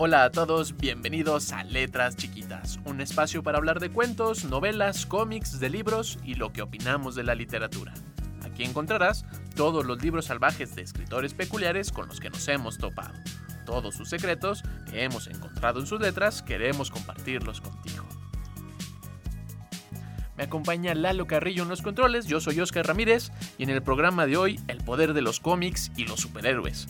Hola a todos, bienvenidos a Letras Chiquitas, un espacio para hablar de cuentos, novelas, cómics, de libros y lo que opinamos de la literatura. Aquí encontrarás todos los libros salvajes de escritores peculiares con los que nos hemos topado. Todos sus secretos que hemos encontrado en sus letras queremos compartirlos contigo. Me acompaña Lalo Carrillo en los controles, yo soy Oscar Ramírez y en el programa de hoy el poder de los cómics y los superhéroes.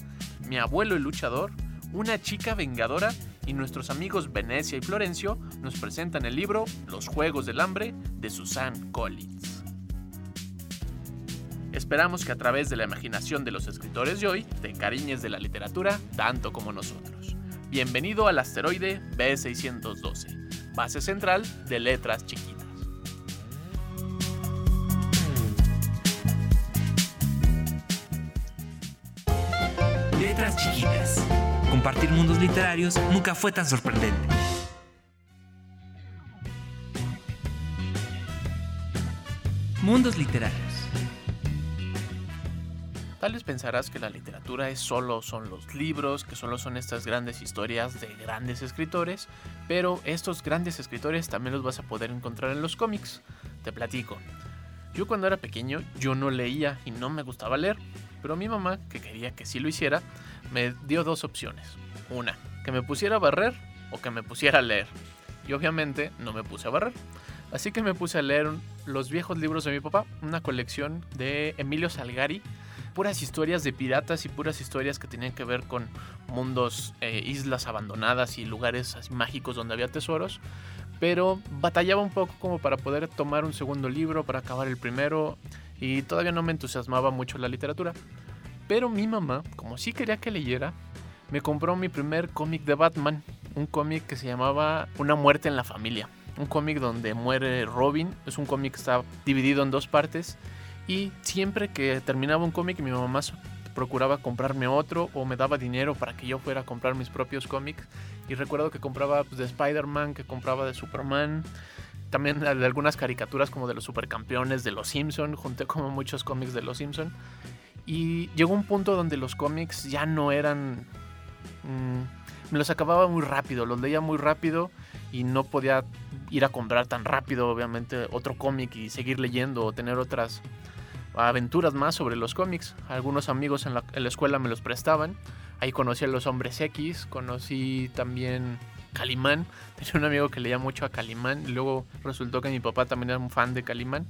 Mi abuelo el luchador, una chica vengadora y nuestros amigos Venecia y Florencio nos presentan el libro Los Juegos del Hambre de Susan Collins. Esperamos que a través de la imaginación de los escritores de hoy te encariñes de la literatura tanto como nosotros. Bienvenido al asteroide B612, base central de letras chiquitas. Letras chiquitas. Compartir mundos literarios nunca fue tan sorprendente. Mundos literarios. Tal vez pensarás que la literatura es solo son los libros, que solo son estas grandes historias de grandes escritores, pero estos grandes escritores también los vas a poder encontrar en los cómics. Te platico. Yo cuando era pequeño yo no leía y no me gustaba leer, pero mi mamá, que quería que sí lo hiciera, me dio dos opciones. Una, que me pusiera a barrer o que me pusiera a leer. Y obviamente no me puse a barrer. Así que me puse a leer los viejos libros de mi papá, una colección de Emilio Salgari, puras historias de piratas y puras historias que tenían que ver con mundos, eh, islas abandonadas y lugares mágicos donde había tesoros. Pero batallaba un poco como para poder tomar un segundo libro, para acabar el primero, y todavía no me entusiasmaba mucho la literatura. Pero mi mamá, como sí quería que leyera, me compró mi primer cómic de Batman, un cómic que se llamaba Una muerte en la familia. Un cómic donde muere Robin, es un cómic que está dividido en dos partes y siempre que terminaba un cómic mi mamá procuraba comprarme otro o me daba dinero para que yo fuera a comprar mis propios cómics. Y recuerdo que compraba pues, de Spider-Man, que compraba de Superman, también de algunas caricaturas como de los supercampeones, de los Simpson, junté como muchos cómics de los Simpson. Y llegó un punto donde los cómics ya no eran... Mm, me los acababa muy rápido, los leía muy rápido y no podía ir a comprar tan rápido, obviamente, otro cómic y seguir leyendo o tener otras aventuras más sobre los cómics. Algunos amigos en la, en la escuela me los prestaban. Ahí conocí a los hombres X, conocí también Calimán. Tenía un amigo que leía mucho a Calimán. Luego resultó que mi papá también era un fan de Calimán.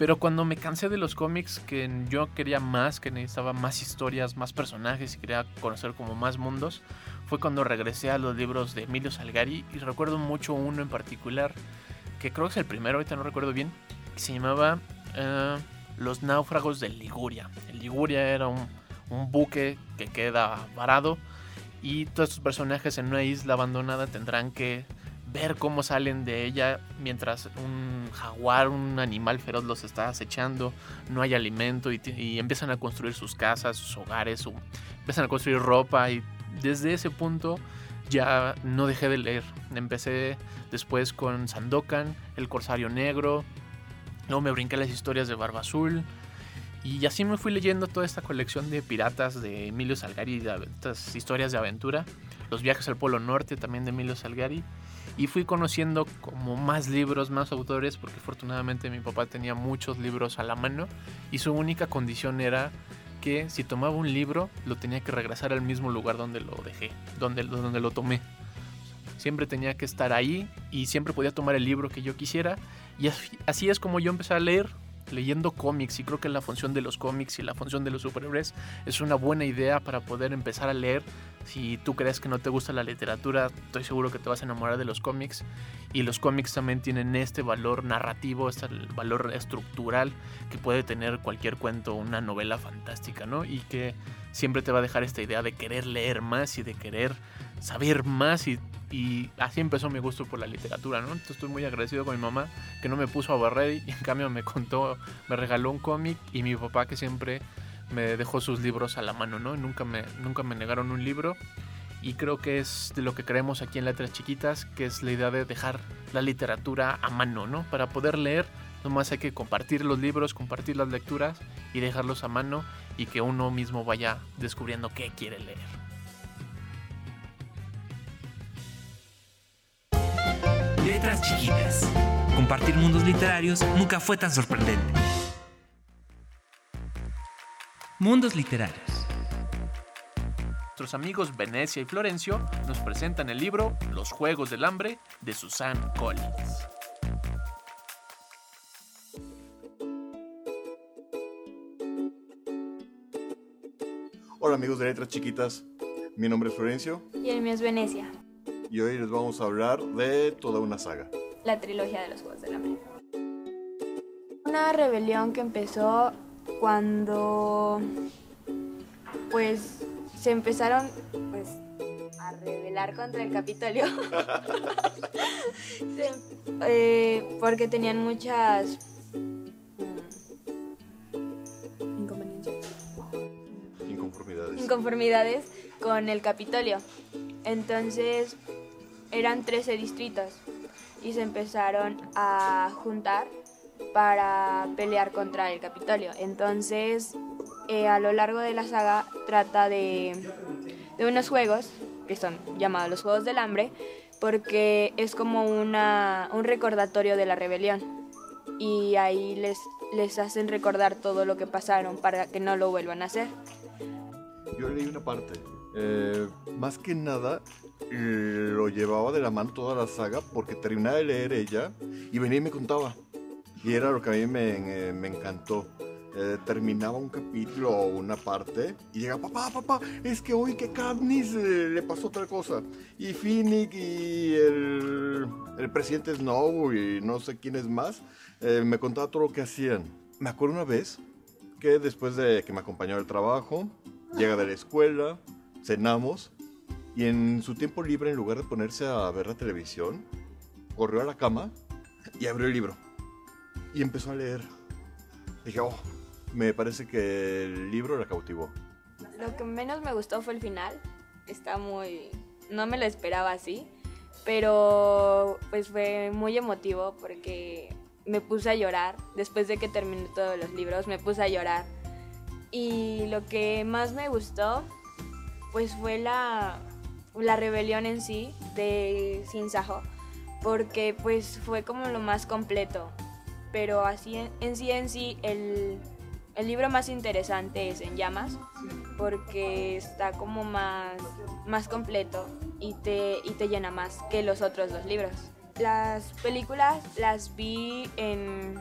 Pero cuando me cansé de los cómics, que yo quería más, que necesitaba más historias, más personajes y quería conocer como más mundos, fue cuando regresé a los libros de Emilio Salgari y recuerdo mucho uno en particular, que creo que es el primero, ahorita no recuerdo bien, que se llamaba uh, Los náufragos de Liguria. El Liguria era un, un buque que queda varado y todos estos personajes en una isla abandonada tendrán que ver cómo salen de ella mientras un jaguar, un animal feroz los está acechando, no hay alimento y, empiezan a construir sus casas, sus hogares, su, empiezan a construir ropa y desde ese punto ya no dejé de leer. Empecé después con Sandokan, El Corsario Negro, luego me brinqué las historias de Barba Azul, y así me fui leyendo toda esta colección de piratas de Emilio Salgari, de estas historias de aventura, los viajes al Polo Norte también de Emilio Salgari. Y fui conociendo como más libros, más autores, porque afortunadamente mi papá tenía muchos libros a la mano y su única condición era que si tomaba un libro lo tenía que regresar al mismo lugar donde lo dejé, donde, donde lo tomé. Siempre tenía que estar ahí y siempre podía tomar el libro que yo quisiera. Y así es como yo empecé a leer leyendo cómics y creo que la función de los cómics y la función de los superhéroes es una buena idea para poder empezar a leer. Si tú crees que no te gusta la literatura, estoy seguro que te vas a enamorar de los cómics y los cómics también tienen este valor narrativo, este valor estructural que puede tener cualquier cuento, una novela fantástica, ¿no? Y que siempre te va a dejar esta idea de querer leer más y de querer saber más y Y así empezó mi gusto por la literatura, ¿no? Entonces estoy muy agradecido con mi mamá que no me puso a barrer y en cambio me contó, me regaló un cómic y mi papá que siempre me dejó sus libros a la mano, ¿no? Nunca me, nunca me negaron un libro y creo que es de lo que creemos aquí en Letras Chiquitas, que es la idea de dejar la literatura a mano, ¿no? Para poder leer, nomás hay que compartir los libros, compartir las lecturas y dejarlos a mano y que uno mismo vaya descubriendo qué quiere leer. Letras chiquitas. Compartir mundos literarios nunca fue tan sorprendente. Mundos literarios. Nuestros amigos Venecia y Florencio nos presentan el libro Los Juegos del Hambre de Susan Collins. Hola amigos de Letras Chiquitas, mi nombre es Florencio Y el mío es Venecia, y hoy les vamos a hablar de toda una saga. la trilogía de los Juegos del Hambre. Una rebelión que empezó cuando pues se empezaron pues a rebelar contra el Capitolio. Se- eh, porque tenían muchas mm, inconveniencias. Inconformidades. inconformidades con el Capitolio. Entonces eran 13 distritos y se empezaron a juntar para pelear contra el Capitolio. Entonces eh, a lo largo de la saga trata de, de unos juegos que son llamados los Juegos del Hambre porque es como una, un recordatorio de la rebelión y ahí les, les hacen recordar todo lo que pasaron para que no lo vuelvan a hacer. Yo leí una parte. eh, más que nada lo llevaba de la mano toda la saga porque terminaba de leer ella y venía y me contaba. Y era lo que a mí me, eh, me encantó. Eh, terminaba un capítulo o una parte y llegaba, papá, papá, es que hoy que Katniss eh, le pasó otra cosa. Y Finnick y el, el presidente Snow y no sé quién es más, eh, me contaba todo lo que hacían. Me acuerdo una vez que después de que me acompañó al trabajo, llega de la escuela, cenamos y en su tiempo libre, en lugar de ponerse a ver la televisión, corrió a la cama y abrió el libro y empezó a leer. Dije, oh, me parece que el libro la cautivó. Lo que menos me gustó fue el final. Está muy... No me lo esperaba así. Pero pues fue muy emotivo porque me puse a llorar. Después de que terminé todos los libros, me puse a llorar. Y lo que más me gustó pues fue la, la rebelión en sí de Sin Sajo. Porque pues fue como lo más completo. Pero así en, en sí en sí el, el libro más interesante es En Llamas porque está como más, más completo y te, y te llena más que los otros dos libros. Las películas las vi en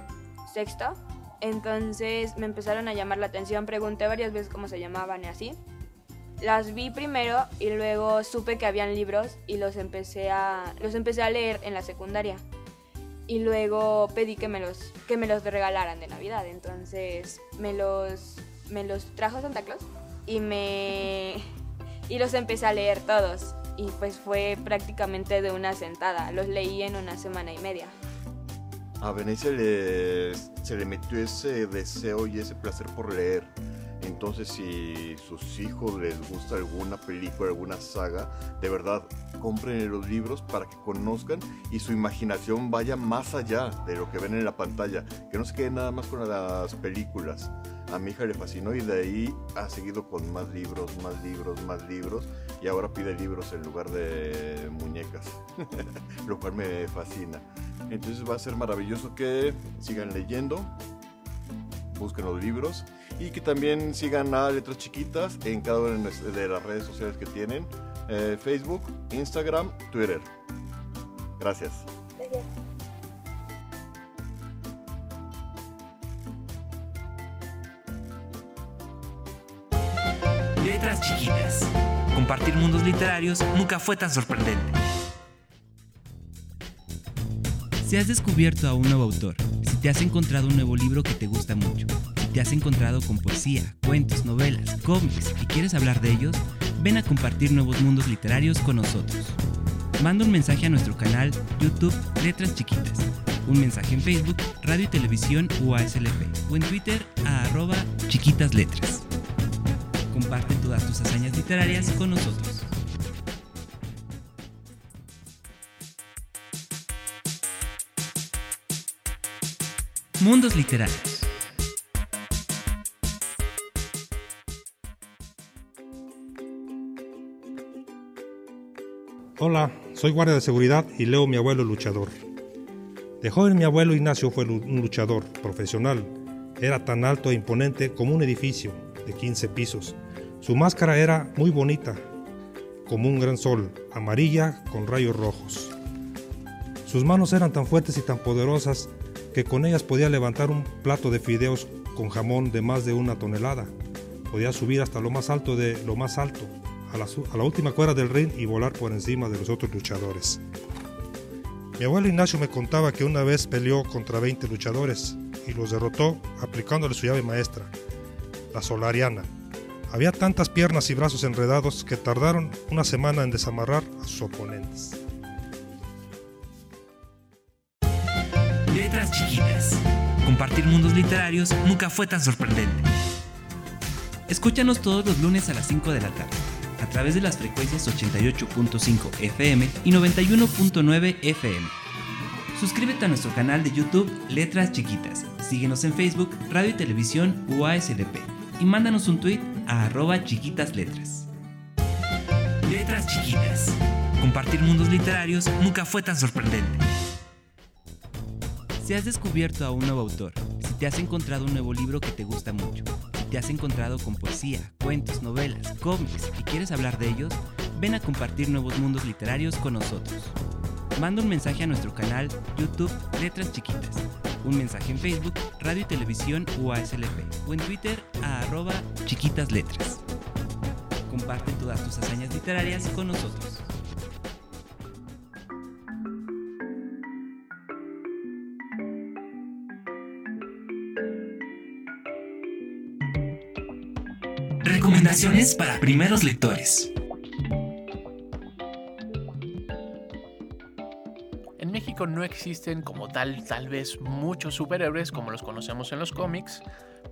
sexto, entonces me empezaron a llamar la atención, pregunté varias veces cómo se llamaban y así. Las vi primero y luego supe que habían libros y los empecé a, los empecé a leer en la secundaria. Y luego pedí que me los, que me los regalaran de Navidad. Entonces me los, me los trajo Santa Claus y me y los empecé a leer todos y pues fue prácticamente de una sentada los leí en una semana y media A Venecia se le metió ese deseo y ese placer por leer. Entonces, si sus hijos les gusta alguna película, alguna saga, de verdad, compren los libros para que conozcan y su imaginación vaya más allá de lo que ven en la pantalla. Que no se quede nada más con las películas. A mi hija le fascinó y de ahí ha seguido con más libros, más libros, más libros. Y ahora pide libros en lugar de muñecas. lo cual me fascina. Entonces va a ser maravilloso que sigan leyendo, busquen los libros y que también sigan a Letras Chiquitas en cada una de las redes sociales que tienen, eh, Facebook, Instagram, Twitter. Gracias. Letras chiquitas. Compartir mundos literarios nunca fue tan sorprendente. Si has descubierto a un nuevo autor, si te has encontrado un nuevo libro que te gusta mucho, te has encontrado con poesía, cuentos, novelas, cómics y quieres hablar de ellos, ven a compartir nuevos mundos literarios con nosotros. Manda un mensaje a nuestro canal YouTube Letras Chiquitas, un mensaje en Facebook Radio y Televisión UASLP o en Twitter a arroba chiquitas. Comparte todas tus hazañas literarias con nosotros. Mundos Literarios. Hola, soy guardia de seguridad y leo Mi abuelo luchador. De joven mi abuelo Ignacio fue un luchador profesional. Era tan alto e imponente como un edificio de 15 pisos. Su máscara era muy bonita, como un gran sol, amarilla con rayos rojos. Sus manos eran tan fuertes y tan poderosas que con ellas podía levantar un plato de fideos con jamón de más de una tonelada. Podía subir hasta lo más alto de lo más alto, a la, última cuerda del ring y volar por encima de los otros luchadores. Mi abuelo Ignacio me contaba que una vez peleó contra 20 luchadores y los derrotó aplicándole su llave maestra, la solariana. Había tantas piernas y brazos enredados que tardaron una semana en desamarrar a sus oponentes. Letras chiquitas. Compartir mundos literarios nunca fue tan sorprendente. Escúchanos todos los lunes a las 5 de la tarde a través de las frecuencias 88.5 FM y 91.9 FM. Suscríbete a nuestro canal de YouTube Letras Chiquitas. Síguenos en Facebook, Radio y Televisión UASLP y mándanos un tweet a arroba chiquitas letras. Letras Chiquitas. Compartir mundos literarios nunca fue tan sorprendente. Si has descubierto a un nuevo autor, si te has encontrado un nuevo libro que te gusta mucho, te has encontrado con poesía, cuentos, novelas, cómics y quieres hablar de ellos, ven a compartir nuevos mundos literarios con nosotros. Manda un mensaje a nuestro canal YouTube Letras Chiquitas, un mensaje en Facebook Radio y Televisión UASLP o en Twitter a arroba chiquitas letras. Comparte todas tus hazañas literarias con nosotros. Recomendaciones para primeros lectores. En México no existen como tal tal vez muchos superhéroes como los conocemos en los cómics,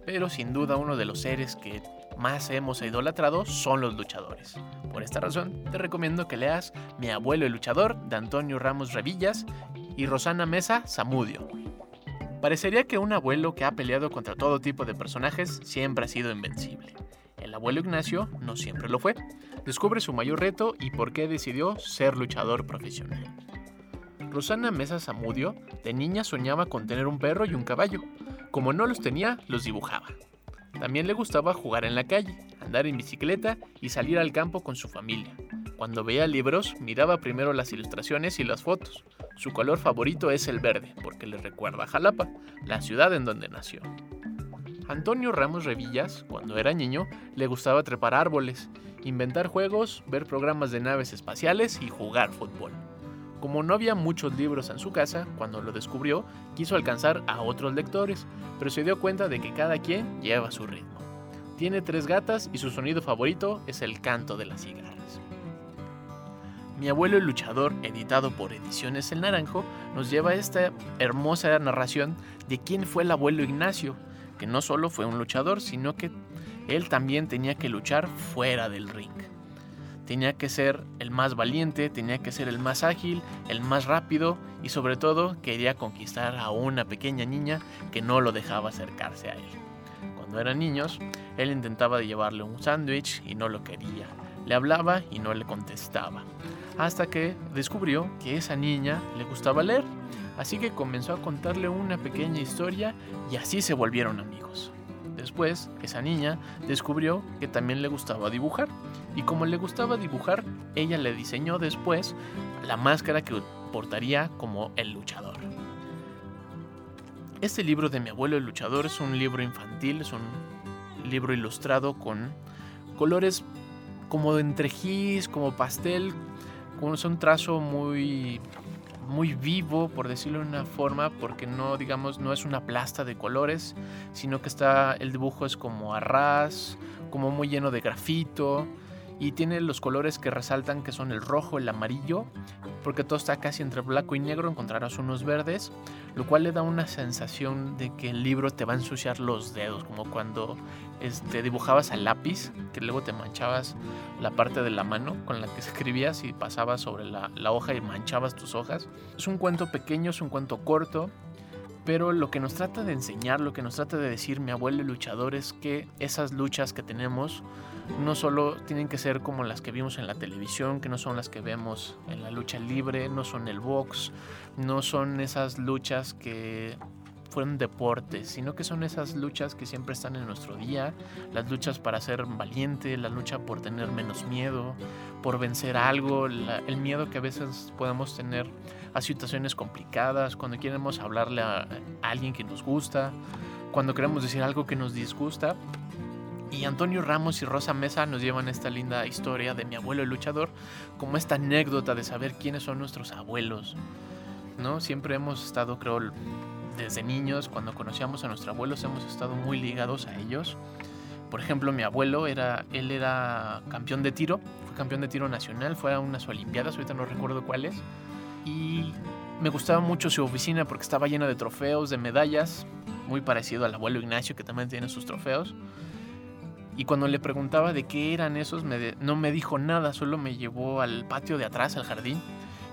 pero sin duda uno de los seres que más hemos idolatrado son los luchadores. Por esta razón, te recomiendo que leas Mi abuelo el luchador de Antonio Ramos Revillas y Rosana Mesa Zamudio. Parecería que un abuelo que ha peleado contra todo tipo de personajes siempre ha sido invencible. El abuelo Ignacio no siempre lo fue. Descubre su mayor reto y por qué decidió ser luchador profesional. Rosana Mesa Zamudio de niña soñaba con tener un perro y un caballo. Como no los tenía, los dibujaba. También le gustaba jugar en la calle, andar en bicicleta y salir al campo con su familia. Cuando veía libros, miraba primero las ilustraciones y las fotos. Su color favorito es el verde, porque le recuerda a Jalapa, la ciudad en donde nació. Antonio Ramos Revillas, cuando era niño, le gustaba trepar árboles, inventar juegos, ver programas de naves espaciales y jugar fútbol. Como no había muchos libros en su casa, cuando lo descubrió, quiso alcanzar a otros lectores, pero se dio cuenta de que cada quien lleva su ritmo. Tiene tres gatas y su sonido favorito es el canto de las cigarras. Mi abuelo el luchador, editado por Ediciones El Naranjo, nos lleva esta hermosa narración de quién fue el abuelo Ignacio, que no solo fue un luchador, sino que él también tenía que luchar fuera del ring. Tenía que ser el más valiente, tenía que ser el más ágil, el más rápido y sobre todo quería conquistar a una pequeña niña que no lo dejaba acercarse a él. Cuando eran niños, él intentaba llevarle un sándwich y no lo quería. Le hablaba y no le contestaba. Hasta que descubrió que esa niña le gustaba leer Así que comenzó a contarle una pequeña historia y así se volvieron amigos. Después, esa niña descubrió que también le gustaba dibujar y como le gustaba dibujar, ella le diseñó después la máscara que portaría como el luchador. Este libro de mi abuelo el luchador es un libro infantil, es un libro ilustrado con colores como de entrejís, como pastel, con un trazo muy muy vivo, por decirlo de una forma, porque no, digamos, no es una plasta de colores, sino que está, el dibujo es como a ras, como muy lleno de grafito, y tiene los colores que resaltan que son el rojo, el amarillo, porque todo está casi entre blanco y negro, encontrarás unos verdes, lo cual le da una sensación de que el libro te va a ensuciar los dedos, como cuando este, dibujabas al lápiz, que luego te manchabas la parte de la mano con la que escribías y pasabas sobre la, la hoja y manchabas tus hojas. Es un cuento pequeño, es un cuento corto, pero lo que nos trata de enseñar, lo que nos trata de decir mi abuelo luchador es que esas luchas que tenemos no solo tienen que ser como las que vimos en la televisión, que no son las que vemos en la lucha libre, no son el box, no son esas luchas que fueron deportes, sino que son esas luchas que siempre están en nuestro día, las luchas para ser valiente, la lucha por tener menos miedo, por vencer algo, el miedo que a veces podemos tener a situaciones complicadas, cuando queremos hablarle a, alguien que nos gusta, cuando queremos decir algo que nos disgusta. Y Antonio Ramos y Rosa Mesa nos llevan esta linda historia de mi abuelo el luchador, como esta anécdota de saber quiénes son nuestros abuelos. ¿no? Siempre hemos estado, creo, desde niños, cuando conocíamos a nuestros abuelos, hemos estado muy ligados a ellos. Por ejemplo, mi abuelo era, él era campeón de tiro, fue campeón de tiro nacional, fue a unas Olimpiadas, ahorita no recuerdo cuáles y me gustaba mucho su oficina porque estaba llena de trofeos, de medallas, muy parecido al abuelo Ignacio que también tiene sus trofeos. Y cuando le preguntaba de qué eran esos, no me dijo nada, solo me llevó al patio de atrás, al jardín,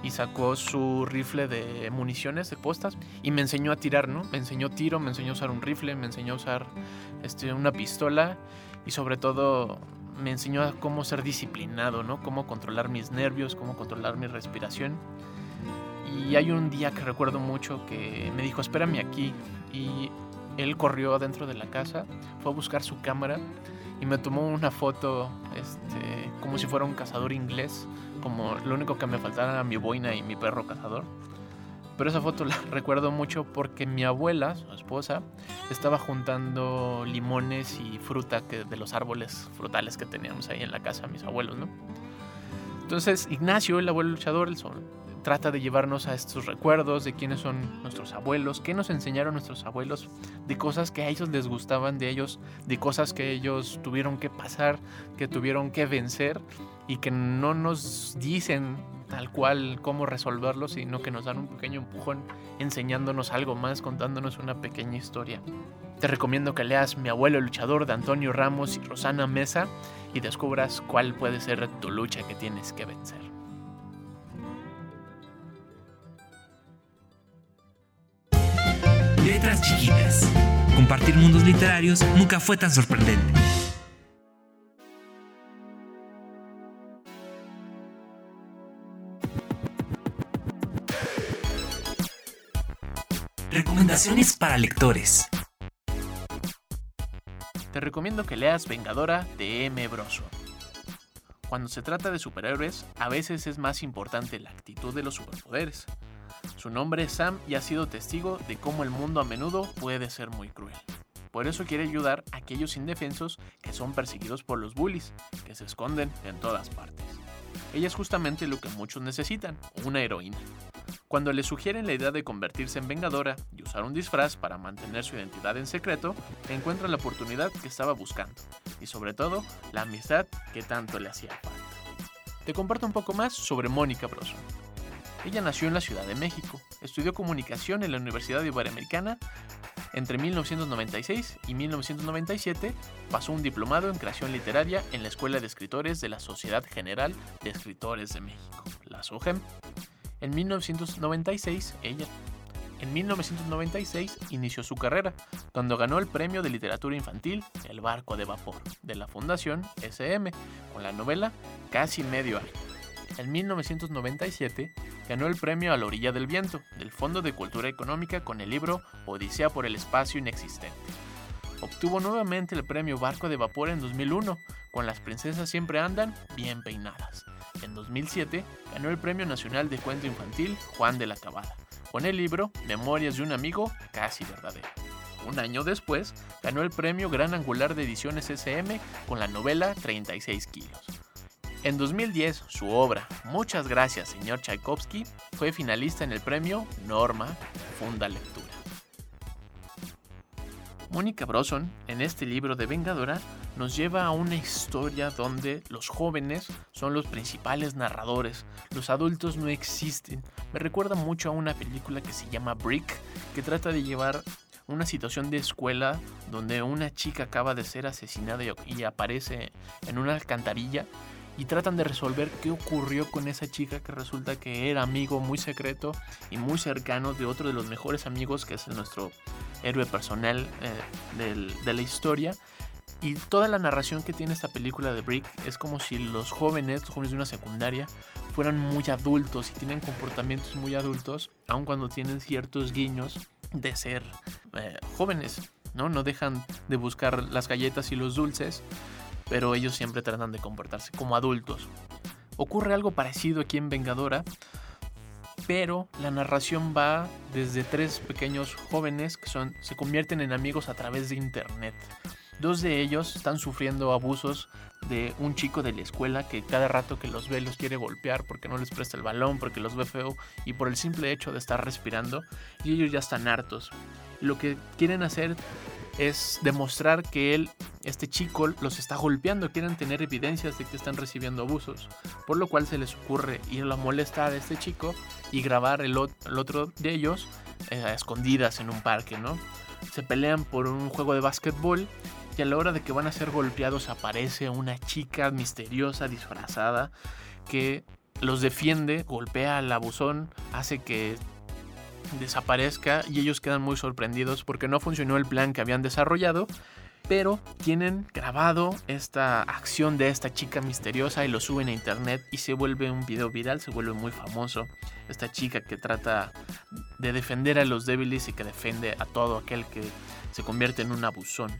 y sacó su rifle de municiones, de postas, y me enseñó a tirar, ¿no? Me enseñó tiro, me enseñó a usar un rifle, me enseñó a usar este, una pistola, y sobre todo me enseñó a cómo ser disciplinado, ¿no? Cómo controlar mis nervios, cómo controlar mi respiración. Y hay un día que recuerdo mucho que me dijo, espérame aquí. Y él corrió adentro de la casa, fue a buscar su cámara y me tomó una foto este, como si fuera un cazador inglés, como lo único que me faltara era mi boina y mi perro cazador. Pero esa foto la recuerdo mucho porque mi abuela, su esposa, estaba juntando limones y fruta que, de los árboles frutales que teníamos ahí en la casa, mis abuelos, ¿no? Entonces Ignacio, el abuelo luchador, el, trata de llevarnos a estos recuerdos de quiénes son nuestros abuelos, qué nos enseñaron nuestros abuelos, de cosas que a ellos les gustaban de ellos, de cosas que ellos tuvieron que pasar, que tuvieron que vencer y que no nos dicen tal cual cómo resolverlo, sino que nos dan un pequeño empujón enseñándonos algo más, contándonos una pequeña historia. Te recomiendo que leas Mi abuelo luchador de Antonio Ramos y Rosana Mesa y descubras cuál puede ser tu lucha que tienes que vencer. Chiquitas. Compartir mundos literarios nunca fue tan sorprendente. Recomendaciones para lectores. Te recomiendo que leas Vengadora de M. Broso. Cuando se trata de superhéroes, a veces es más importante la actitud de los superpoderes. Su nombre es Sam y ha sido testigo de cómo el mundo a menudo puede ser muy cruel. Por eso quiere ayudar a aquellos indefensos que son perseguidos por los bullies, que se esconden en todas partes. Ella es justamente lo que muchos necesitan, una heroína. Cuando le sugieren la idea de convertirse en vengadora y usar un disfraz para mantener su identidad en secreto, encuentra la oportunidad que estaba buscando y sobre todo la amistad que tanto le hacía falta. Te comparto un poco más sobre Mónica Broso. Ella nació en la Ciudad de México, estudió comunicación en la Universidad Iberoamericana. Entre 1996 y 1997 pasó un diplomado en creación literaria en la Escuela de Escritores de la Sociedad General de Escritores de México, la SOGEM. En 1996, ella en 1996 inició su carrera, cuando ganó el premio de literatura infantil El barco de vapor de la Fundación SM con la novela Casi medio año. En 1997 ganó el premio A la orilla del viento del Fondo de Cultura Económica con el libro Odisea por el espacio inexistente. Obtuvo nuevamente el premio Barco de Vapor en 2001 con Las princesas siempre andan bien peinadas. En 2007 ganó el Premio Nacional de Cuento Infantil Juan de la Cabada con el libro Memorias de un amigo casi verdadero. Un año después ganó el premio Gran Angular de Ediciones SM con la novela 36 kilos. En 2010, su obra Muchas gracias, señor Tchaikovsky fue finalista en el premio Norma Funda Lectura. Mónica Broson, en este libro de Vengadora, nos lleva a una historia donde los jóvenes son los principales narradores, los adultos no existen. Me recuerda mucho a una película que se llama Brick, que trata de llevar una situación de escuela donde una chica acaba de ser asesinada y aparece en una alcantarilla y tratan de resolver qué ocurrió con esa chica que resulta que era amigo muy secreto y muy cercano de otro de los mejores amigos que es nuestro héroe personal eh, de la historia. Y toda la narración que tiene esta película de Brick es como si los jóvenes, los jóvenes de una secundaria, fueran muy adultos y tienen comportamientos muy adultos, aun cuando tienen ciertos guiños de ser eh, jóvenes, ¿no? No dejan de buscar las galletas y los dulces, pero ellos siempre tratan de comportarse como adultos. Ocurre algo parecido aquí en Vengadora, pero la narración va desde tres pequeños jóvenes que son, se convierten en amigos a través de internet. Dos de ellos están sufriendo abusos de un chico de la escuela que cada rato que los ve los quiere golpear porque no les presta el balón, porque los ve feo y por el simple hecho de estar respirando y ellos ya están hartos. Lo que quieren hacer es demostrar que él, este chico, los está golpeando, quieren tener evidencias de que están recibiendo abusos, por lo cual se les ocurre ir a molestar a este chico y grabar el, otro de ellos eh, a escondidas en un parque, ¿no? Se pelean por un juego de básquetbol y a la hora de que van a ser golpeados aparece una chica misteriosa disfrazada que los defiende, golpea al abusón, hace que desaparezca y ellos quedan muy sorprendidos porque no funcionó el plan que habían desarrollado, pero tienen grabado esta acción de esta chica misteriosa y lo suben a internet y se vuelve un video viral, se vuelve muy famoso. Esta chica que trata de defender a los débiles y que defiende a todo aquel que se convierte en un abusón.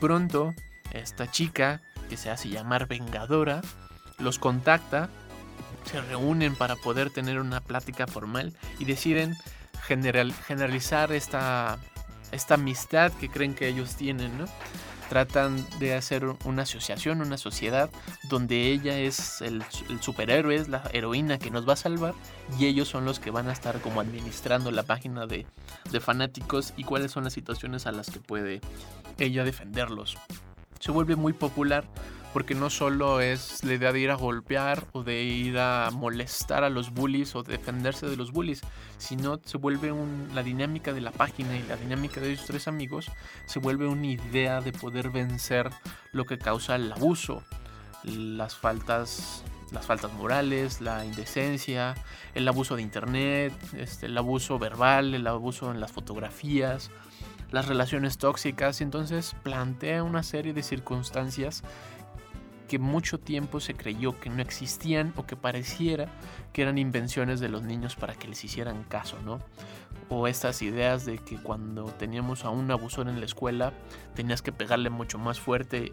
Pronto, esta chica, que se hace llamar Vengadora, los contacta se reúnen para poder tener una plática formal y deciden general, generalizar esta, esta amistad que creen que ellos tienen, ¿no? Tratan de hacer una asociación, una sociedad donde ella es el, superhéroe, es la heroína que nos va a salvar y ellos son los que van a estar como administrando la página de, de fanáticos y cuáles son las situaciones a las que puede ella defenderlos. Se vuelve muy popular porque no solo es la idea de ir a golpear o de ir a molestar a los bullies o defenderse de los bullies, sino se vuelve la dinámica de la página y la dinámica de esos tres amigos se vuelve una idea de poder vencer lo que causa el abuso, las faltas las faltas morales, la indecencia, el abuso de internet, este, el abuso verbal, el abuso en las fotografías, las relaciones tóxicas. Y entonces plantea una serie de circunstancias que mucho tiempo se creyó que no existían o que pareciera que eran invenciones de los niños para que les hicieran caso, ¿no? O estas ideas de que cuando teníamos a un abusor en la escuela tenías que pegarle mucho más fuerte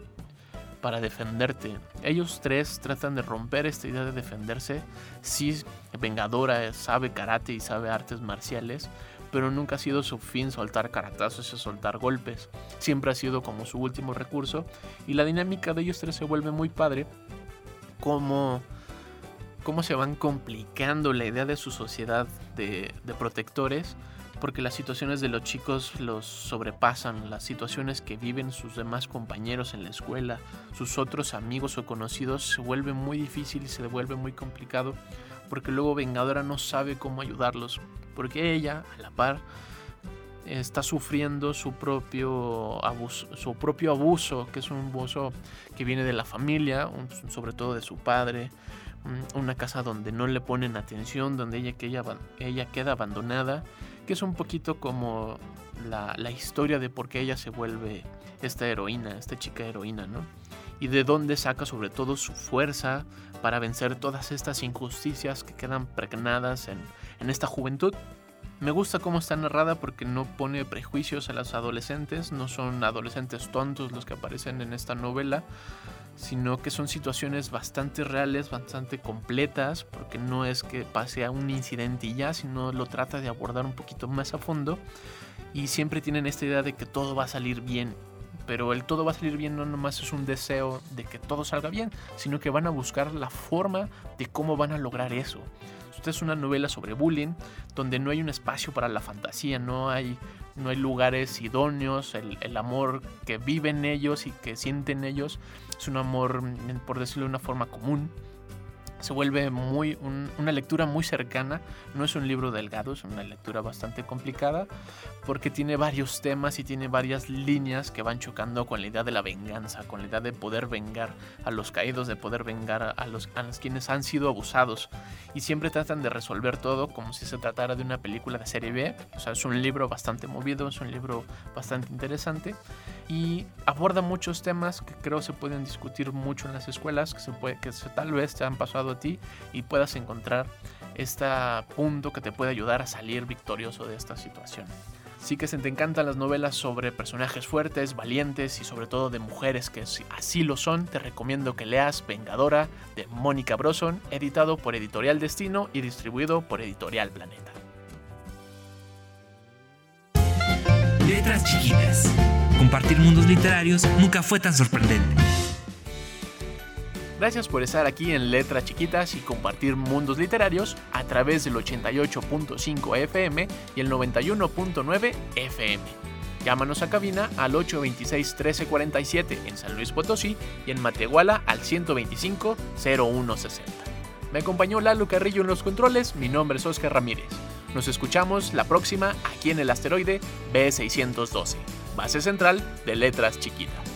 para defenderte. Ellos tres tratan de romper esta idea de defenderse. Sí, Vengadora sabe karate y sabe artes marciales, pero nunca ha sido su fin soltar caratazos y soltar golpes. Siempre ha sido como su último recurso y la dinámica de ellos tres se vuelve muy padre. Como cómo se van complicando la idea de su sociedad de, de, protectores, porque las situaciones de los chicos los sobrepasan, las situaciones que viven sus demás compañeros en la escuela, sus otros amigos o conocidos, se vuelve muy difícil y se vuelve muy complicado, porque luego Vengadora no sabe cómo ayudarlos porque ella, a la par, está sufriendo su propio abuso, su propio abuso, que es un abuso que viene de la familia, sobre todo de su padre, una casa donde no le ponen atención, donde ella, que ella, ella queda abandonada, que es un poquito como la, la, historia de por qué ella se vuelve esta heroína, esta chica heroína, ¿no? Y de dónde saca sobre todo su fuerza para vencer todas estas injusticias que quedan pregnadas en, en esta juventud. Me gusta cómo está narrada porque no pone prejuicios a los adolescentes, no son adolescentes tontos los que aparecen en esta novela, sino que son situaciones bastante reales, bastante completas, porque no es que pase a un incidente y ya, sino lo trata de abordar un poquito más a fondo y siempre tienen esta idea de que todo va a salir bien, pero el todo va a salir bien no nomás es un deseo de que todo salga bien, sino que van a buscar la forma de cómo van a lograr eso. Esta es una novela sobre bullying, donde no hay un espacio para la fantasía, no hay, no hay lugares idóneos, el, el amor que viven ellos y que sienten ellos es un amor, por decirlo de una forma común, se vuelve muy una lectura muy cercana. No es un libro delgado, es una lectura bastante complicada porque tiene varios temas y tiene varias líneas que van chocando con la idea de la venganza, con la idea de poder vengar a los caídos, de poder vengar a los, a los quienes han sido abusados. Y siempre tratan de resolver todo como si se tratara de una película de serie B. O sea, es un libro bastante movido, es un libro bastante interesante y aborda muchos temas que creo se pueden discutir mucho en las escuelas, que, se puede, que tal vez te han pasado a ti y puedas encontrar este punto que te puede ayudar a salir victorioso de esta situación. Sí que se te encantan las novelas sobre personajes fuertes, valientes y sobre todo de mujeres que así lo son, te recomiendo que leas Vengadora de Mónica Broson, editado por Editorial Destino y distribuido por Editorial Planeta. Letras chiquitas. Compartir mundos literarios nunca fue tan sorprendente. Gracias por estar aquí en Letras Chiquitas y compartir mundos literarios a través del 88.5 FM y el 91.9 FM. Llámanos a cabina al 826-1347 en San Luis Potosí y en Matehuala al 125-0160. Me acompañó Lalo Carrillo en los controles, mi nombre es Oscar Ramírez. Nos escuchamos la próxima aquí en el asteroide B612, base central de Letras Chiquitas.